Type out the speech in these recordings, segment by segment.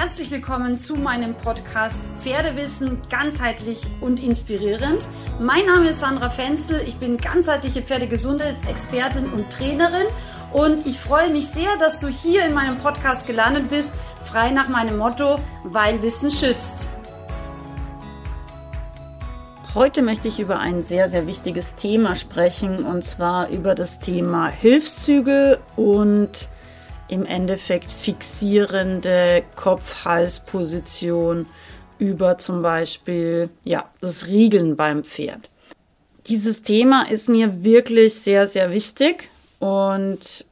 Herzlich willkommen zu meinem Podcast Pferdewissen ganzheitlich und inspirierend. Mein Name ist Sandra Fenzel, ich bin ganzheitliche Pferdegesundheitsexpertin und Trainerin und ich freue mich sehr, dass du hier in meinem Podcast gelandet bist, frei nach meinem Motto, weil Wissen schützt. Heute möchte ich über ein sehr, sehr wichtiges Thema sprechen und zwar über das Thema Hilfszüge und im Endeffekt fixierende Kopf-Hals-Position über zum Beispiel ja, das Riegeln beim Pferd. Dieses Thema ist mir wirklich sehr, sehr wichtig und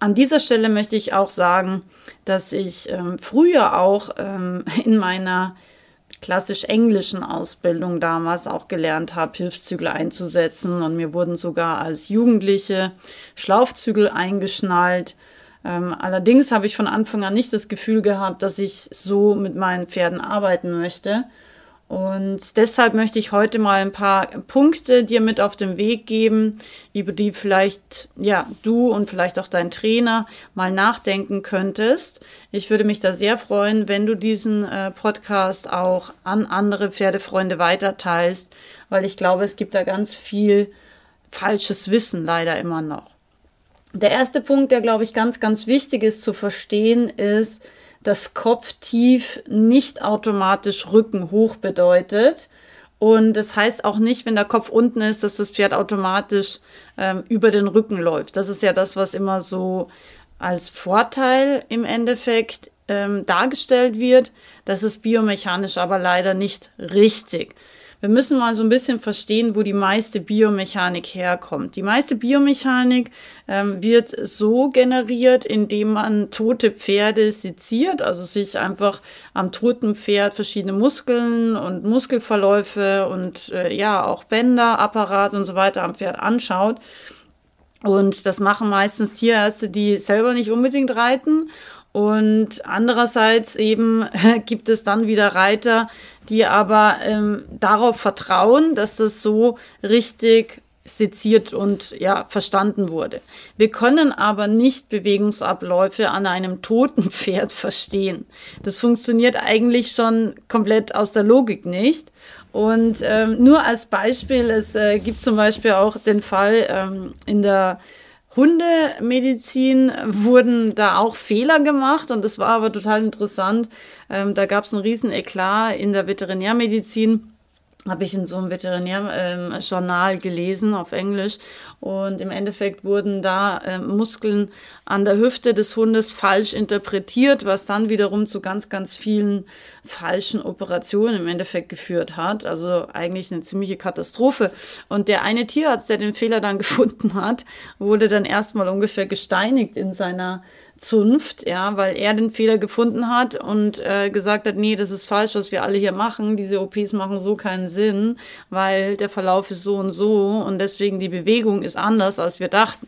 an dieser Stelle möchte ich auch sagen, dass ich ähm, früher auch ähm, in meiner klassisch englischen Ausbildung damals auch gelernt habe, Hilfszügel einzusetzen und mir wurden sogar als Jugendliche Schlaufzügel eingeschnallt ähm, allerdings habe ich von Anfang an nicht das Gefühl gehabt, dass ich so mit meinen Pferden arbeiten möchte. Und deshalb möchte ich heute mal ein paar Punkte dir mit auf den Weg geben, über die vielleicht, ja, du und vielleicht auch dein Trainer mal nachdenken könntest. Ich würde mich da sehr freuen, wenn du diesen äh, Podcast auch an andere Pferdefreunde weiterteilst, weil ich glaube, es gibt da ganz viel falsches Wissen leider immer noch. Der erste Punkt, der, glaube ich, ganz, ganz wichtig ist zu verstehen, ist, dass Kopftief nicht automatisch Rücken hoch bedeutet. Und das heißt auch nicht, wenn der Kopf unten ist, dass das Pferd automatisch ähm, über den Rücken läuft. Das ist ja das, was immer so als Vorteil im Endeffekt ähm, dargestellt wird. Das ist biomechanisch aber leider nicht richtig wir müssen mal so ein bisschen verstehen, wo die meiste Biomechanik herkommt. Die meiste Biomechanik ähm, wird so generiert, indem man tote Pferde seziert, also sich einfach am toten Pferd verschiedene Muskeln und Muskelverläufe und äh, ja auch Bänder, Apparat und so weiter am Pferd anschaut. Und das machen meistens Tierärzte, die selber nicht unbedingt reiten. Und andererseits eben gibt es dann wieder Reiter, die aber ähm, darauf vertrauen, dass das so richtig seziert und ja verstanden wurde. Wir können aber nicht Bewegungsabläufe an einem toten Pferd verstehen. Das funktioniert eigentlich schon komplett aus der Logik nicht. Und ähm, nur als Beispiel, es äh, gibt zum Beispiel auch den Fall ähm, in der Hundemedizin wurden da auch Fehler gemacht und das war aber total interessant. Ähm, da gab es einen riesen Eklat in der Veterinärmedizin habe ich in so einem Veterinärjournal ähm, gelesen auf Englisch. Und im Endeffekt wurden da äh, Muskeln an der Hüfte des Hundes falsch interpretiert, was dann wiederum zu ganz, ganz vielen falschen Operationen im Endeffekt geführt hat. Also eigentlich eine ziemliche Katastrophe. Und der eine Tierarzt, der den Fehler dann gefunden hat, wurde dann erstmal ungefähr gesteinigt in seiner Zunft, ja, weil er den Fehler gefunden hat und äh, gesagt hat, nee, das ist falsch, was wir alle hier machen. Diese OPs machen so keinen Sinn, weil der Verlauf ist so und so und deswegen die Bewegung ist anders, als wir dachten.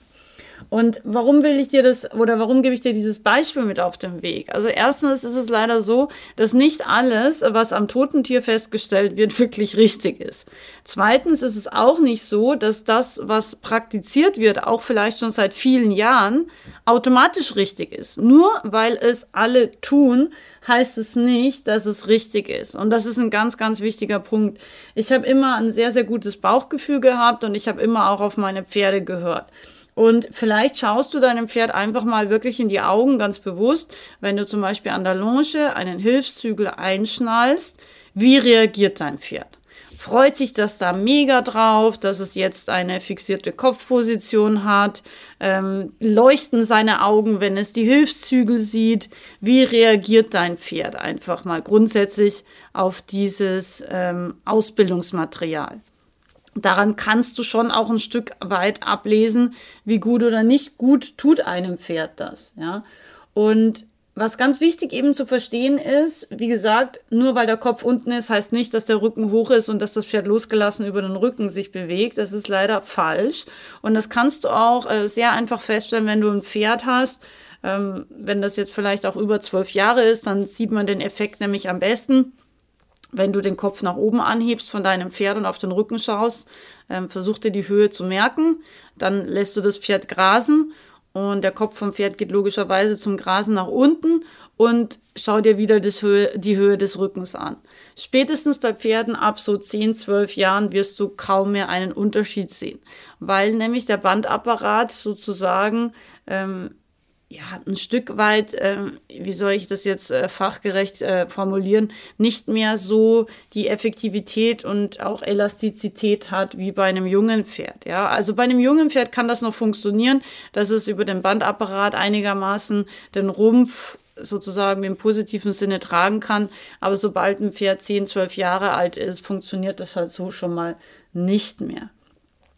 Und warum will ich dir das oder warum gebe ich dir dieses Beispiel mit auf den Weg? Also erstens ist es leider so, dass nicht alles, was am toten Tier festgestellt wird, wirklich richtig ist. Zweitens ist es auch nicht so, dass das, was praktiziert wird, auch vielleicht schon seit vielen Jahren, automatisch richtig ist. Nur weil es alle tun, heißt es nicht, dass es richtig ist. Und das ist ein ganz, ganz wichtiger Punkt. Ich habe immer ein sehr, sehr gutes Bauchgefühl gehabt und ich habe immer auch auf meine Pferde gehört. Und vielleicht schaust du deinem Pferd einfach mal wirklich in die Augen, ganz bewusst, wenn du zum Beispiel an der Longe einen Hilfszügel einschnallst, wie reagiert dein Pferd? Freut sich das da mega drauf, dass es jetzt eine fixierte Kopfposition hat? Ähm, leuchten seine Augen, wenn es die Hilfszügel sieht? Wie reagiert dein Pferd einfach mal grundsätzlich auf dieses ähm, Ausbildungsmaterial? Daran kannst du schon auch ein Stück weit ablesen, wie gut oder nicht gut tut einem Pferd das, ja. Und was ganz wichtig eben zu verstehen ist, wie gesagt, nur weil der Kopf unten ist, heißt nicht, dass der Rücken hoch ist und dass das Pferd losgelassen über den Rücken sich bewegt. Das ist leider falsch. Und das kannst du auch äh, sehr einfach feststellen, wenn du ein Pferd hast. Ähm, wenn das jetzt vielleicht auch über zwölf Jahre ist, dann sieht man den Effekt nämlich am besten wenn du den Kopf nach oben anhebst von deinem Pferd und auf den Rücken schaust, ähm, versuch dir die Höhe zu merken. Dann lässt du das Pferd grasen und der Kopf vom Pferd geht logischerweise zum Grasen nach unten und schau dir wieder Höhe, die Höhe des Rückens an. Spätestens bei Pferden ab so 10, 12 Jahren wirst du kaum mehr einen Unterschied sehen, weil nämlich der Bandapparat sozusagen ähm, ja, ein Stück weit, äh, wie soll ich das jetzt äh, fachgerecht äh, formulieren, nicht mehr so die Effektivität und auch Elastizität hat wie bei einem jungen Pferd. Ja, also bei einem jungen Pferd kann das noch funktionieren, dass es über den Bandapparat einigermaßen den Rumpf sozusagen im positiven Sinne tragen kann. Aber sobald ein Pferd 10, 12 Jahre alt ist, funktioniert das halt so schon mal nicht mehr.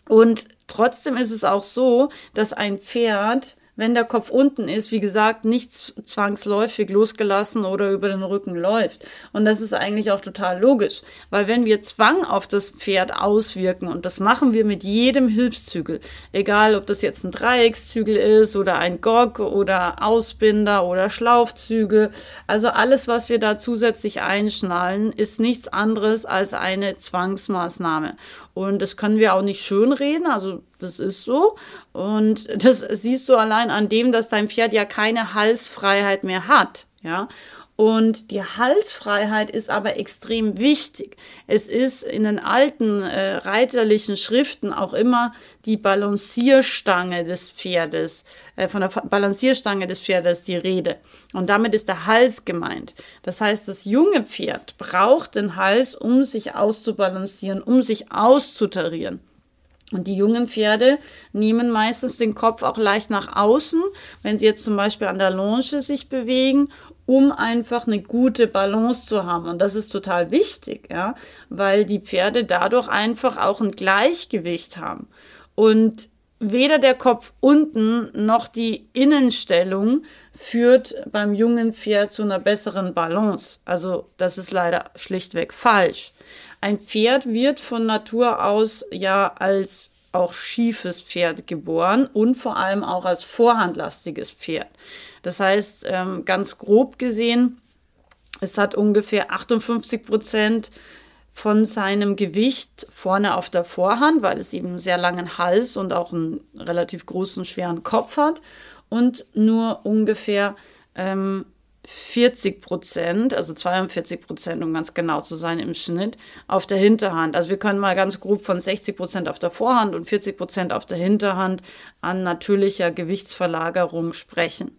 Und trotzdem ist es auch so, dass ein Pferd wenn der Kopf unten ist, wie gesagt, nicht zwangsläufig losgelassen oder über den Rücken läuft. Und das ist eigentlich auch total logisch, weil wenn wir Zwang auf das Pferd auswirken, und das machen wir mit jedem Hilfszügel, egal ob das jetzt ein Dreieckszügel ist oder ein Gog oder Ausbinder oder Schlaufzügel, also alles, was wir da zusätzlich einschnallen, ist nichts anderes als eine Zwangsmaßnahme. Und das können wir auch nicht schönreden, also das ist so. Und das siehst du allein an dem, dass dein Pferd ja keine Halsfreiheit mehr hat. Ja. Und die Halsfreiheit ist aber extrem wichtig. Es ist in den alten äh, reiterlichen Schriften auch immer die Balancierstange des Pferdes, äh, von der Balancierstange des Pferdes die Rede. Und damit ist der Hals gemeint. Das heißt, das junge Pferd braucht den Hals, um sich auszubalancieren, um sich auszutarieren. Und die jungen Pferde nehmen meistens den Kopf auch leicht nach außen, wenn sie jetzt zum Beispiel an der Longe sich bewegen um einfach eine gute Balance zu haben. Und das ist total wichtig, ja, weil die Pferde dadurch einfach auch ein Gleichgewicht haben. Und weder der Kopf unten noch die Innenstellung führt beim jungen Pferd zu einer besseren Balance. Also das ist leider schlichtweg falsch. Ein Pferd wird von Natur aus ja als auch schiefes Pferd geboren und vor allem auch als vorhandlastiges Pferd. Das heißt, ähm, ganz grob gesehen, es hat ungefähr 58 Prozent von seinem Gewicht vorne auf der Vorhand, weil es eben einen sehr langen Hals und auch einen relativ großen, schweren Kopf hat und nur ungefähr ähm, 40 Prozent, also 42 Prozent, um ganz genau zu sein im Schnitt, auf der Hinterhand. Also wir können mal ganz grob von 60 Prozent auf der Vorhand und 40 Prozent auf der Hinterhand an natürlicher Gewichtsverlagerung sprechen.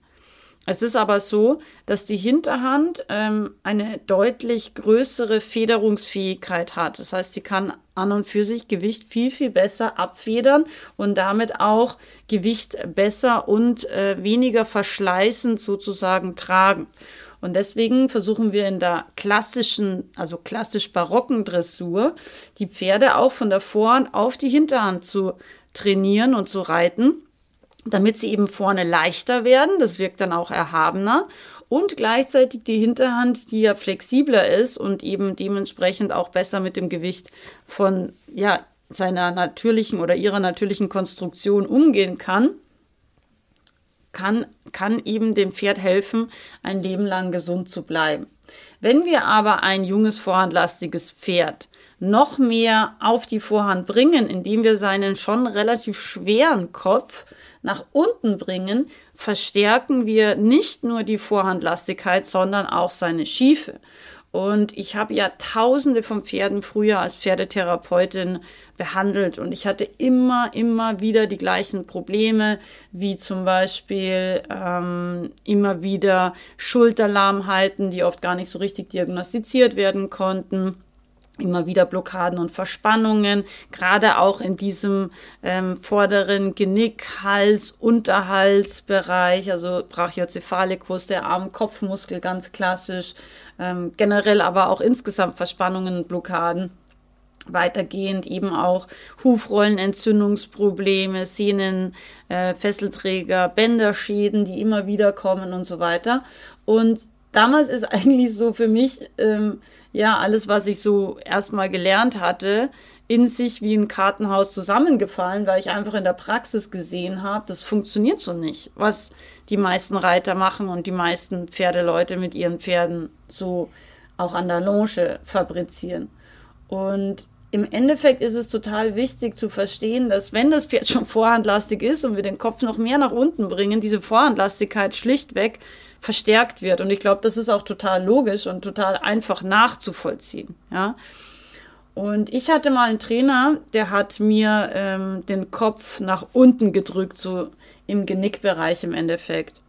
Es ist aber so, dass die Hinterhand ähm, eine deutlich größere Federungsfähigkeit hat. Das heißt, sie kann an und für sich Gewicht viel, viel besser abfedern und damit auch Gewicht besser und äh, weniger verschleißend sozusagen tragen. Und deswegen versuchen wir in der klassischen, also klassisch barocken Dressur, die Pferde auch von der Vorhand auf die Hinterhand zu trainieren und zu reiten damit sie eben vorne leichter werden. Das wirkt dann auch erhabener. Und gleichzeitig die Hinterhand, die ja flexibler ist und eben dementsprechend auch besser mit dem Gewicht von ja, seiner natürlichen oder ihrer natürlichen Konstruktion umgehen kann, kann, kann eben dem Pferd helfen, ein Leben lang gesund zu bleiben. Wenn wir aber ein junges, vorhandlastiges Pferd noch mehr auf die Vorhand bringen, indem wir seinen schon relativ schweren Kopf nach unten bringen, verstärken wir nicht nur die Vorhandlastigkeit, sondern auch seine Schiefe. Und ich habe ja tausende von Pferden früher als Pferdetherapeutin behandelt und ich hatte immer, immer wieder die gleichen Probleme, wie zum Beispiel ähm, immer wieder Schulterlahmheiten, die oft gar nicht so richtig diagnostiziert werden konnten immer wieder Blockaden und Verspannungen, gerade auch in diesem ähm, vorderen Genick, Hals, Unterhalsbereich, also Brachiocephalikus, der Arm-Kopfmuskel ganz klassisch, ähm, generell aber auch insgesamt Verspannungen und Blockaden. Weitergehend eben auch Hufrollenentzündungsprobleme, Sehnen, äh, Fesselträger, Bänderschäden, die immer wieder kommen und so weiter. Und damals ist eigentlich so für mich ähm, ja alles, was ich so erstmal gelernt hatte, in sich wie ein Kartenhaus zusammengefallen, weil ich einfach in der Praxis gesehen habe, das funktioniert so nicht, was die meisten Reiter machen und die meisten Pferdeleute mit ihren Pferden so auch an der Longe fabrizieren. Und im Endeffekt ist es total wichtig zu verstehen, dass wenn das Pferd schon vorhandlastig ist und wir den Kopf noch mehr nach unten bringen, diese Vorhandlastigkeit schlichtweg verstärkt wird. Und ich glaube, das ist auch total logisch und total einfach nachzuvollziehen. Ja. Und ich hatte mal einen Trainer, der hat mir ähm, den Kopf nach unten gedrückt, so im Genickbereich im Endeffekt.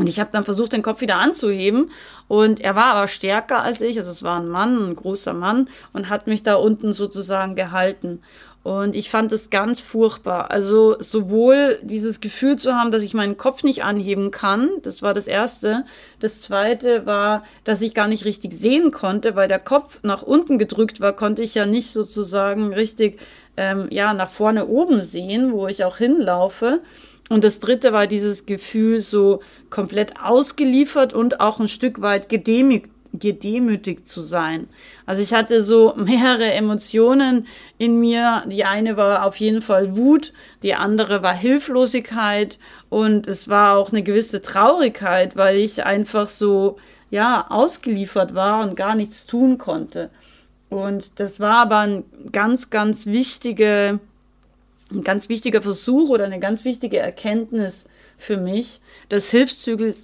Und ich habe dann versucht, den Kopf wieder anzuheben. Und er war aber stärker als ich. Also es war ein Mann, ein großer Mann, und hat mich da unten sozusagen gehalten. Und ich fand es ganz furchtbar. Also sowohl dieses Gefühl zu haben, dass ich meinen Kopf nicht anheben kann, das war das Erste. Das Zweite war, dass ich gar nicht richtig sehen konnte, weil der Kopf nach unten gedrückt war, konnte ich ja nicht sozusagen richtig ähm, ja nach vorne oben sehen, wo ich auch hinlaufe. Und das dritte war dieses Gefühl, so komplett ausgeliefert und auch ein Stück weit gedemütigt, gedemütigt zu sein. Also ich hatte so mehrere Emotionen in mir. Die eine war auf jeden Fall Wut, die andere war Hilflosigkeit und es war auch eine gewisse Traurigkeit, weil ich einfach so, ja, ausgeliefert war und gar nichts tun konnte. Und das war aber ein ganz, ganz wichtige, ein ganz wichtiger Versuch oder eine ganz wichtige Erkenntnis für mich, dass Hilfszügel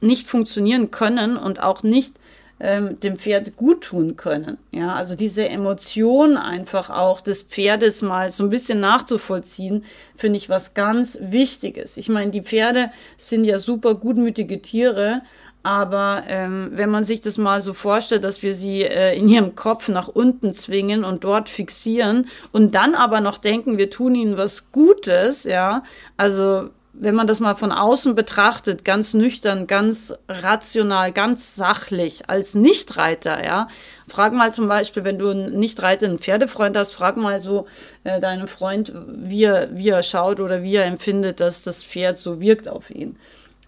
nicht funktionieren können und auch nicht ähm, dem Pferd gut tun können. Ja, also diese Emotion einfach auch des Pferdes mal so ein bisschen nachzuvollziehen, finde ich was ganz Wichtiges. Ich meine, die Pferde sind ja super gutmütige Tiere, aber ähm, wenn man sich das mal so vorstellt, dass wir sie äh, in ihrem Kopf nach unten zwingen und dort fixieren und dann aber noch denken, wir tun ihnen was Gutes, ja, also wenn man das mal von außen betrachtet, ganz nüchtern, ganz rational, ganz sachlich, als Nichtreiter, ja, frag mal zum Beispiel, wenn du einen Nichtreiter, einen Pferdefreund hast, frag mal so äh, deinen Freund, wie er, wie er schaut oder wie er empfindet, dass das Pferd so wirkt auf ihn.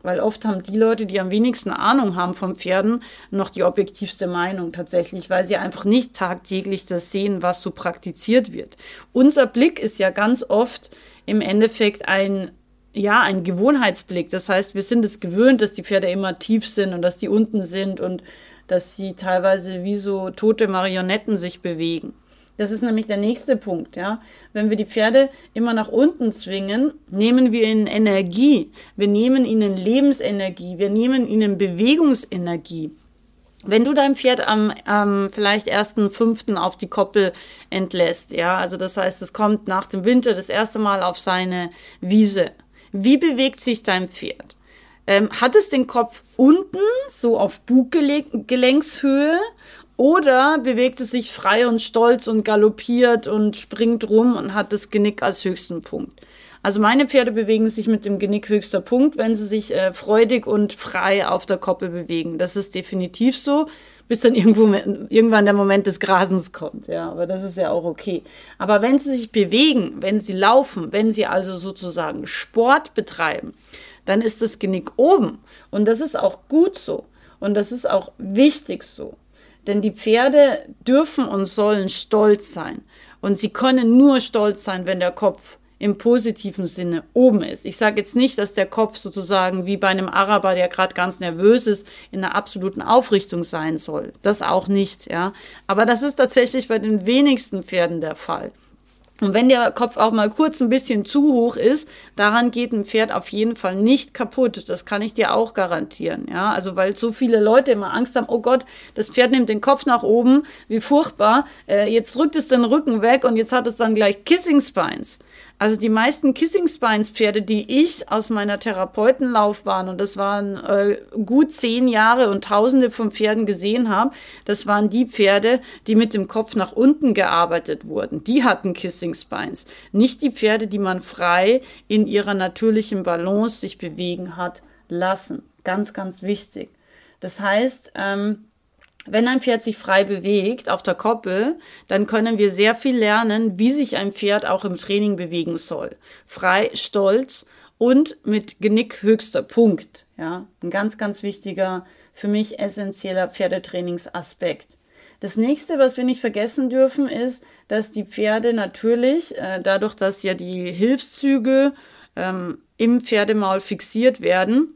Weil oft haben die Leute, die am wenigsten Ahnung haben von Pferden, noch die objektivste Meinung tatsächlich, weil sie einfach nicht tagtäglich das sehen, was so praktiziert wird. Unser Blick ist ja ganz oft im Endeffekt ein ja, ein Gewohnheitsblick. Das heißt, wir sind es gewöhnt, dass die Pferde immer tief sind und dass die unten sind und dass sie teilweise wie so tote Marionetten sich bewegen. Das ist nämlich der nächste Punkt, ja. Wenn wir die Pferde immer nach unten zwingen, nehmen wir ihnen Energie. Wir nehmen ihnen Lebensenergie. Wir nehmen ihnen Bewegungsenergie. Wenn du dein Pferd am ähm, vielleicht ersten fünften auf die Koppel entlässt, ja, also das heißt, es kommt nach dem Winter das erste Mal auf seine Wiese, wie bewegt sich dein Pferd? Ähm, hat es den Kopf unten, so auf Buggelenkshöhe, oder bewegt es sich frei und stolz und galoppiert und springt rum und hat das Genick als höchsten Punkt? Also meine Pferde bewegen sich mit dem Genick höchster Punkt, wenn sie sich äh, freudig und frei auf der Koppel bewegen. Das ist definitiv so bis dann irgendwo, irgendwann der Moment des Grasens kommt. Ja, aber das ist ja auch okay. Aber wenn sie sich bewegen, wenn sie laufen, wenn sie also sozusagen Sport betreiben, dann ist das Genick oben. Und das ist auch gut so. Und das ist auch wichtig so. Denn die Pferde dürfen und sollen stolz sein. Und sie können nur stolz sein, wenn der Kopf im positiven Sinne oben ist. Ich sage jetzt nicht, dass der Kopf sozusagen wie bei einem Araber, der gerade ganz nervös ist, in einer absoluten Aufrichtung sein soll. Das auch nicht, ja. Aber das ist tatsächlich bei den wenigsten Pferden der Fall. Und wenn der Kopf auch mal kurz ein bisschen zu hoch ist, daran geht ein Pferd auf jeden Fall nicht kaputt. Das kann ich dir auch garantieren. Ja, also weil so viele Leute immer Angst haben, oh Gott, das Pferd nimmt den Kopf nach oben, wie furchtbar. Äh, jetzt drückt es den Rücken weg und jetzt hat es dann gleich Kissing Spines. Also die meisten Kissing Spines Pferde, die ich aus meiner Therapeutenlaufbahn, und das waren äh, gut zehn Jahre und tausende von Pferden gesehen habe, das waren die Pferde, die mit dem Kopf nach unten gearbeitet wurden. Die hatten Kissing Spines. Nicht die Pferde, die man frei in ihrer natürlichen Balance sich bewegen hat lassen. Ganz, ganz wichtig. Das heißt, ähm, wenn ein Pferd sich frei bewegt auf der Koppel, dann können wir sehr viel lernen, wie sich ein Pferd auch im Training bewegen soll. Frei, stolz und mit Genick höchster Punkt. Ja, ein ganz, ganz wichtiger, für mich essentieller Pferdetrainingsaspekt. Das nächste, was wir nicht vergessen dürfen, ist, dass die Pferde natürlich, äh, dadurch, dass ja die Hilfszüge ähm, im Pferdemaul fixiert werden,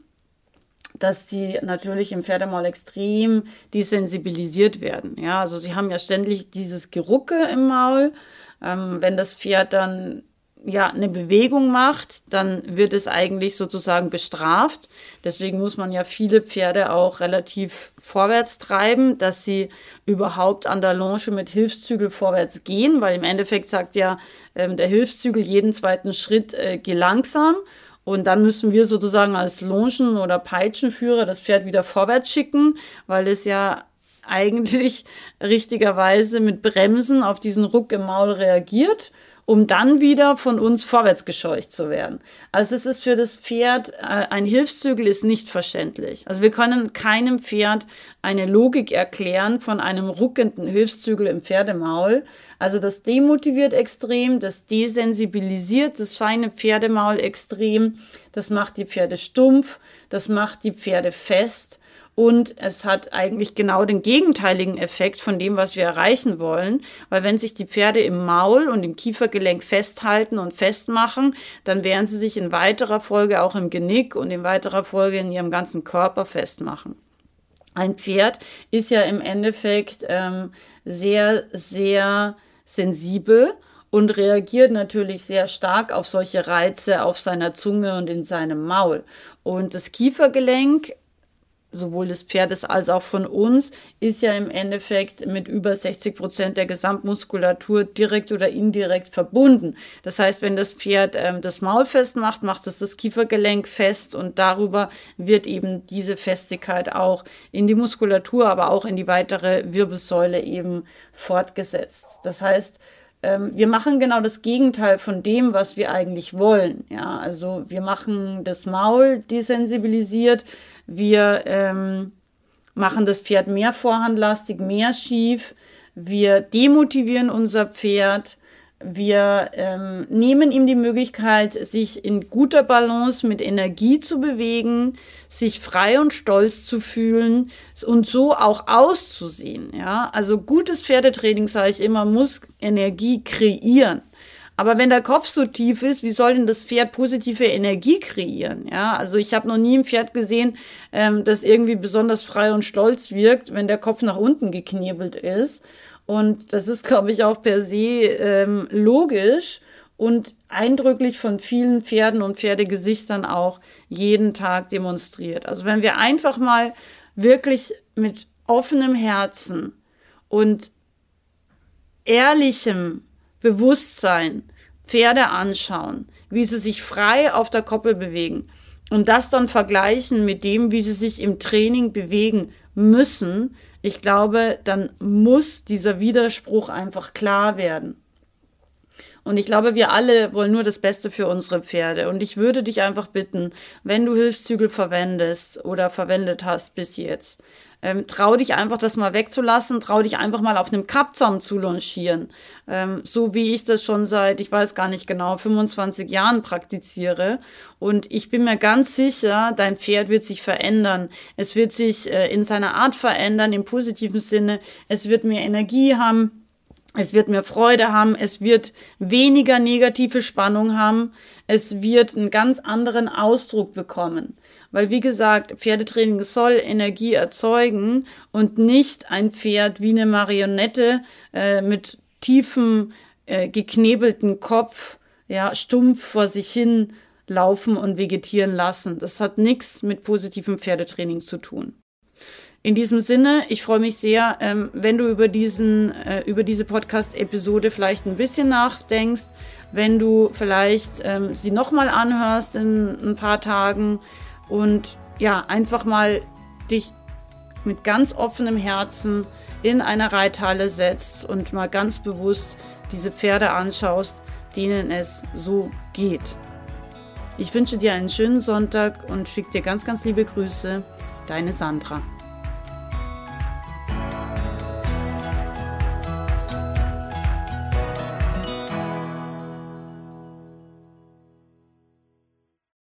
dass sie natürlich im Pferdemaul extrem desensibilisiert werden. Ja, also sie haben ja ständig dieses Gerucke im Maul. Ähm, wenn das Pferd dann ja eine Bewegung macht, dann wird es eigentlich sozusagen bestraft. Deswegen muss man ja viele Pferde auch relativ vorwärts treiben, dass sie überhaupt an der Longe mit Hilfszügel vorwärts gehen, weil im Endeffekt sagt ja ähm, der Hilfszügel jeden zweiten Schritt äh, geh. Und dann müssen wir sozusagen als Longen- oder Peitschenführer das Pferd wieder vorwärts schicken, weil es ja eigentlich richtigerweise mit Bremsen auf diesen Ruck im Maul reagiert um dann wieder von uns vorwärts gescheucht zu werden. Also es ist für das Pferd, äh, ein Hilfszügel ist nicht verständlich. Also wir können keinem Pferd eine Logik erklären von einem ruckenden Hilfszügel im Pferdemaul. Also das demotiviert extrem, das desensibilisiert das feine Pferdemaul extrem, das macht die Pferde stumpf, das macht die Pferde fest und es hat eigentlich genau den gegenteiligen Effekt von dem, was wir erreichen wollen, weil wenn sich die Pferde im Maul und im Kiefergelenk festhalten und festmachen, dann werden sie sich in weiterer Folge auch im Genick und in weiterer Folge in ihrem ganzen Körper festmachen. Ein Pferd ist ja im Endeffekt ähm, sehr, sehr sensibel und reagiert natürlich sehr stark auf solche Reize auf seiner Zunge und in seinem Maul. Und das Kiefergelenk sowohl des Pferdes als auch von uns, ist ja im Endeffekt mit über 60 Prozent der Gesamtmuskulatur direkt oder indirekt verbunden. Das heißt, wenn das Pferd ähm, das Maul festmacht, macht es das Kiefergelenk fest und darüber wird eben diese Festigkeit auch in die Muskulatur, aber auch in die weitere Wirbelsäule eben fortgesetzt. Das heißt, ähm, wir machen genau das Gegenteil von dem, was wir eigentlich wollen. Ja, also wir machen das Maul desensibilisiert, wir ähm, machen das Pferd mehr vorhandlastig, mehr schief. Wir demotivieren unser Pferd. Wir ähm, nehmen ihm die Möglichkeit, sich in guter Balance mit Energie zu bewegen, sich frei und stolz zu fühlen und so auch auszusehen. Ja, also gutes Pferdetraining, sage ich immer, muss Energie kreieren. Aber wenn der Kopf so tief ist, wie soll denn das Pferd positive Energie kreieren? Ja, also ich habe noch nie ein Pferd gesehen, ähm, das irgendwie besonders frei und stolz wirkt, wenn der Kopf nach unten geknebelt ist. Und das ist, glaube ich, auch per se ähm, logisch und eindrücklich von vielen Pferden und Pferdegesichtern auch jeden Tag demonstriert. Also wenn wir einfach mal wirklich mit offenem Herzen und ehrlichem Bewusstsein, Pferde anschauen, wie sie sich frei auf der Koppel bewegen und das dann vergleichen mit dem, wie sie sich im Training bewegen müssen, ich glaube, dann muss dieser Widerspruch einfach klar werden. Und ich glaube, wir alle wollen nur das Beste für unsere Pferde. Und ich würde dich einfach bitten, wenn du Hilfszügel verwendest oder verwendet hast bis jetzt, ähm, trau dich einfach, das mal wegzulassen, trau dich einfach mal auf einem Kappzaum zu launchieren. Ähm, so wie ich das schon seit, ich weiß gar nicht genau, 25 Jahren praktiziere. Und ich bin mir ganz sicher, dein Pferd wird sich verändern. Es wird sich äh, in seiner Art verändern, im positiven Sinne. Es wird mehr Energie haben. Es wird mehr Freude haben, es wird weniger negative Spannung haben, es wird einen ganz anderen Ausdruck bekommen. Weil, wie gesagt, Pferdetraining soll Energie erzeugen und nicht ein Pferd wie eine Marionette äh, mit tiefem, äh, geknebelten Kopf, ja, stumpf vor sich hin laufen und vegetieren lassen. Das hat nichts mit positivem Pferdetraining zu tun. In diesem Sinne, ich freue mich sehr, ähm, wenn du über diesen, äh, über diese Podcast-Episode vielleicht ein bisschen nachdenkst, wenn du vielleicht ähm, sie nochmal anhörst in ein paar Tagen und ja, einfach mal dich mit ganz offenem Herzen in eine Reithalle setzt und mal ganz bewusst diese Pferde anschaust, denen es so geht. Ich wünsche dir einen schönen Sonntag und schicke dir ganz, ganz liebe Grüße. Deine Sandra.